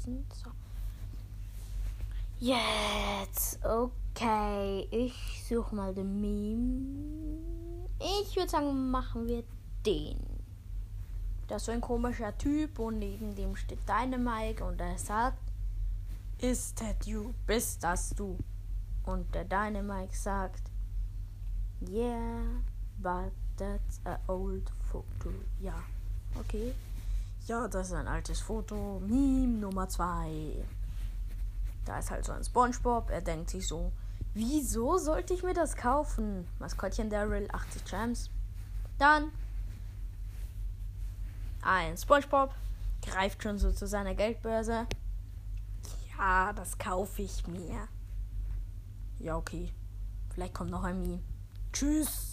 lesen. So. Jetzt, okay. Ich suche mal den Meme. Ich würde sagen, machen wir den. Das ist so ein komischer Typ und neben dem steht Dynamike und er sagt, ist that you? Bist das du? Und der Dynamike sagt, yeah, but that's a old photo. Ja, okay. Ja, das ist ein altes Foto. Meme Nummer 2. Da ist halt so ein Spongebob. Er denkt sich so, wieso sollte ich mir das kaufen? Maskottchen Daryl, 80 Gems. Dann ein Spongebob greift schon so zu seiner Geldbörse. Ja, das kaufe ich mir. Ja, okay. Vielleicht kommt noch ein Meme. Tschüss.